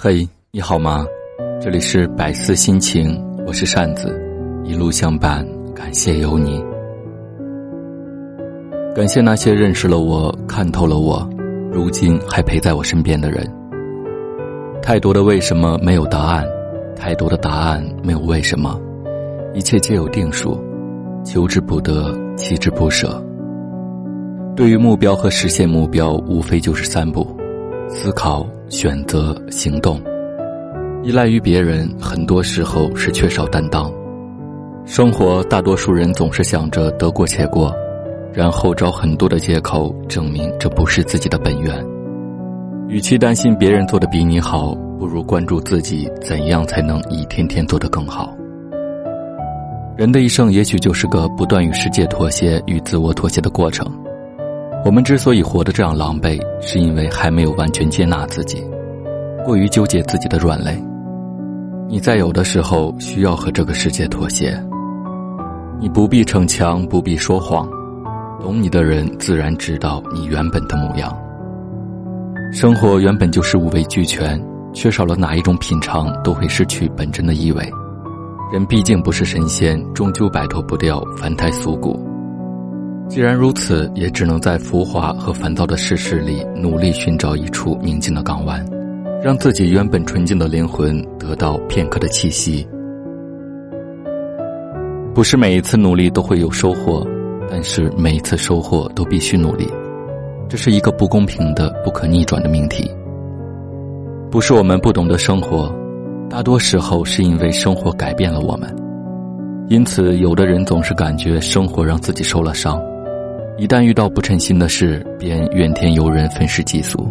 嘿，你好吗？这里是百思心情，我是扇子，一路相伴，感谢有你。感谢那些认识了我、看透了我，如今还陪在我身边的人。太多的为什么没有答案，太多的答案没有为什么，一切皆有定数，求之不得，弃之不舍。对于目标和实现目标，无非就是三步：思考。选择行动，依赖于别人，很多时候是缺少担当。生活，大多数人总是想着得过且过，然后找很多的借口证明这不是自己的本源。与其担心别人做的比你好，不如关注自己怎样才能一天天做得更好。人的一生，也许就是个不断与世界妥协、与自我妥协的过程。我们之所以活得这样狼狈，是因为还没有完全接纳自己，过于纠结自己的软肋。你在有的时候需要和这个世界妥协，你不必逞强，不必说谎，懂你的人自然知道你原本的模样。生活原本就是五味俱全，缺少了哪一种品尝，都会失去本真的意味。人毕竟不是神仙，终究摆脱不掉凡胎俗骨。既然如此，也只能在浮华和烦躁的世事里，努力寻找一处宁静的港湾，让自己原本纯净的灵魂得到片刻的气息。不是每一次努力都会有收获，但是每一次收获都必须努力，这是一个不公平的、不可逆转的命题。不是我们不懂得生活，大多时候是因为生活改变了我们。因此，有的人总是感觉生活让自己受了伤。一旦遇到不称心的事，便怨天尤人、愤世嫉俗，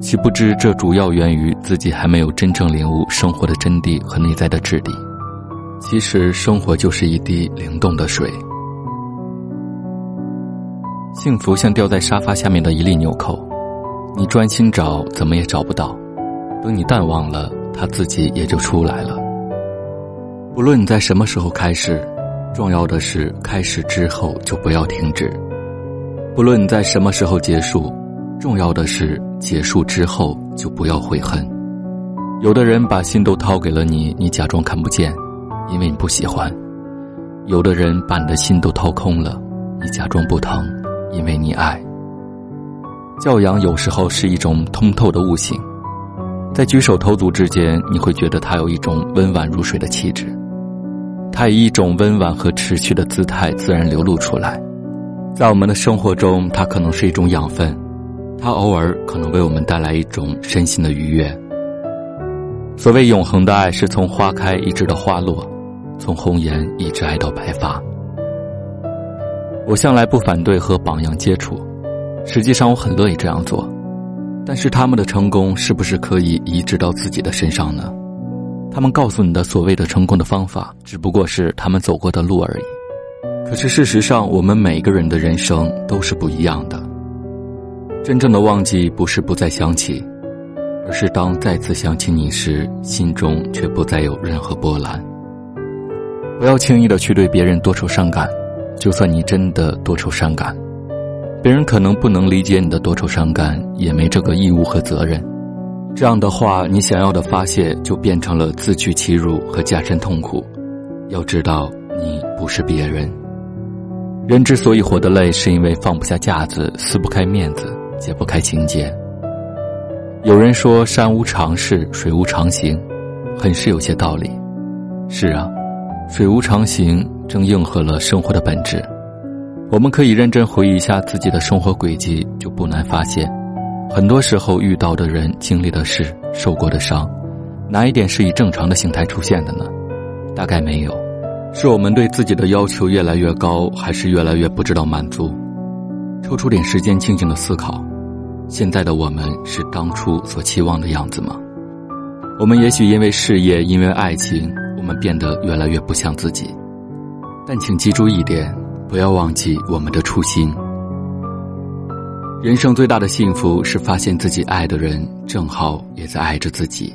岂不知这主要源于自己还没有真正领悟生活的真谛和内在的质地。其实，生活就是一滴灵动的水。幸福像掉在沙发下面的一粒纽扣，你专心找，怎么也找不到；等你淡忘了，它自己也就出来了。不论你在什么时候开始，重要的是开始之后就不要停止。不论你在什么时候结束，重要的是结束之后就不要悔恨。有的人把心都掏给了你，你假装看不见，因为你不喜欢；有的人把你的心都掏空了，你假装不疼，因为你爱。教养有时候是一种通透的悟性，在举手投足之间，你会觉得他有一种温婉如水的气质，他以一种温婉和持续的姿态自然流露出来。在我们的生活中，它可能是一种养分，它偶尔可能为我们带来一种身心的愉悦。所谓永恒的爱，是从花开一直到花落，从红颜一直爱到白发。我向来不反对和榜样接触，实际上我很乐意这样做，但是他们的成功是不是可以移植到自己的身上呢？他们告诉你的所谓的成功的方法，只不过是他们走过的路而已。可是事实上，我们每个人的人生都是不一样的。真正的忘记，不是不再想起，而是当再次想起你时，心中却不再有任何波澜。不要轻易的去对别人多愁善感，就算你真的多愁善感，别人可能不能理解你的多愁善感，也没这个义务和责任。这样的话，你想要的发泄就变成了自取其辱和加深痛苦。要知道，你不是别人。人之所以活得累，是因为放不下架子，撕不开面子，解不开情结。有人说“山无常势，水无常形”，很是有些道理。是啊，水无常形正应和了生活的本质。我们可以认真回忆一下自己的生活轨迹，就不难发现，很多时候遇到的人、经历的事、受过的伤，哪一点是以正常的形态出现的呢？大概没有。是我们对自己的要求越来越高，还是越来越不知道满足？抽出点时间静静的思考，现在的我们是当初所期望的样子吗？我们也许因为事业，因为爱情，我们变得越来越不像自己。但请记住一点，不要忘记我们的初心。人生最大的幸福是发现自己爱的人正好也在爱着自己。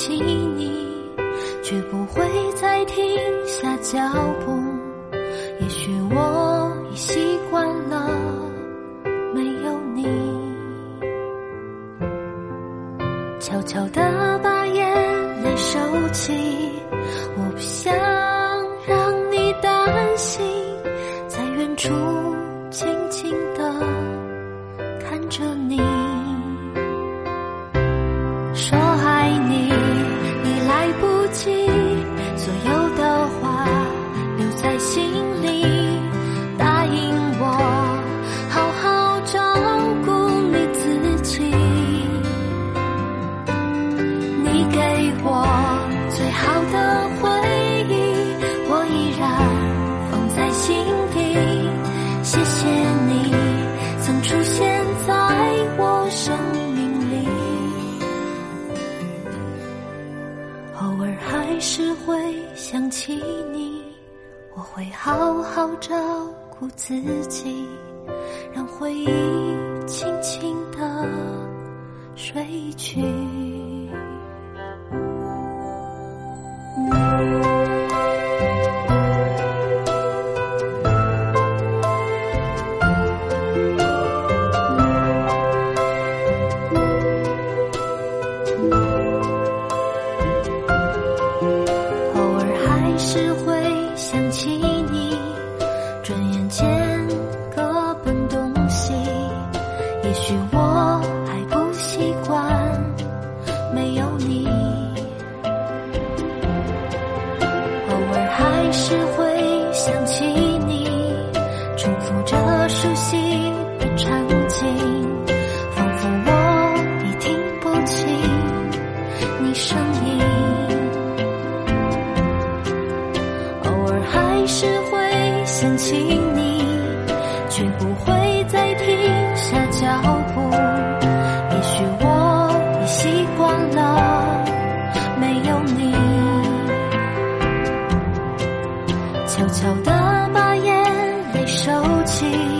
起你，绝不会再停下脚步。心自己，还是会想起你，重复着熟悉的场景，仿佛我已听不清你声音。偶尔还是会想起你，却不会起